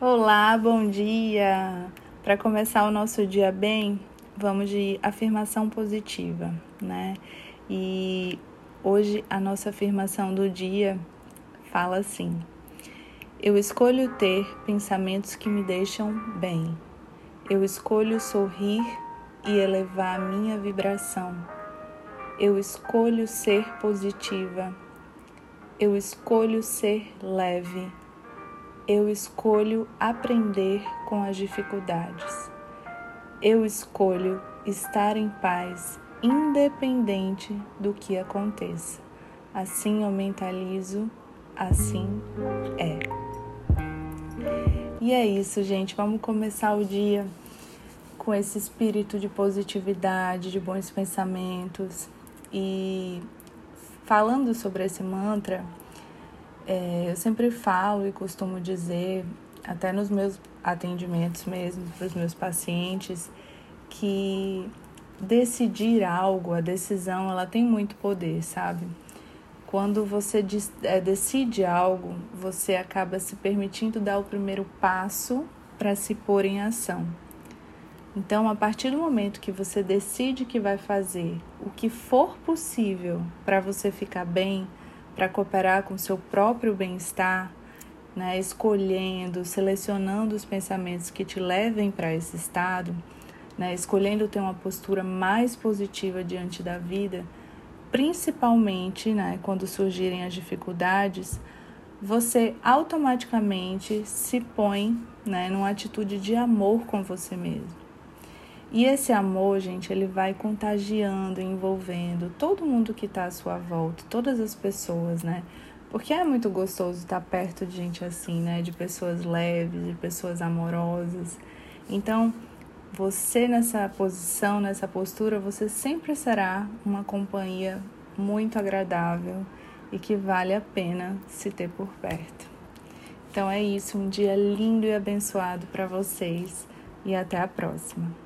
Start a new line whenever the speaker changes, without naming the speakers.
Olá, bom dia! Para começar o nosso dia bem, vamos de afirmação positiva, né? E hoje a nossa afirmação do dia fala assim: Eu escolho ter pensamentos que me deixam bem. Eu escolho sorrir e elevar a minha vibração. Eu escolho ser positiva. Eu escolho ser leve eu escolho aprender com as dificuldades. Eu escolho estar em paz, independente do que aconteça. Assim eu mentalizo, assim é. E é isso, gente. Vamos começar o dia com esse espírito de positividade, de bons pensamentos. E falando sobre esse mantra, é, eu sempre falo e costumo dizer, até nos meus atendimentos mesmo, para os meus pacientes, que decidir algo, a decisão, ela tem muito poder, sabe? Quando você é, decide algo, você acaba se permitindo dar o primeiro passo para se pôr em ação. Então, a partir do momento que você decide que vai fazer o que for possível para você ficar bem, para cooperar com seu próprio bem-estar, né, escolhendo, selecionando os pensamentos que te levem para esse estado, né, escolhendo ter uma postura mais positiva diante da vida, principalmente né, quando surgirem as dificuldades, você automaticamente se põe né, numa atitude de amor com você mesmo. E esse amor, gente, ele vai contagiando, envolvendo todo mundo que está à sua volta, todas as pessoas, né? Porque é muito gostoso estar perto de gente assim, né? De pessoas leves, de pessoas amorosas. Então, você nessa posição, nessa postura, você sempre será uma companhia muito agradável e que vale a pena se ter por perto. Então é isso, um dia lindo e abençoado para vocês e até a próxima.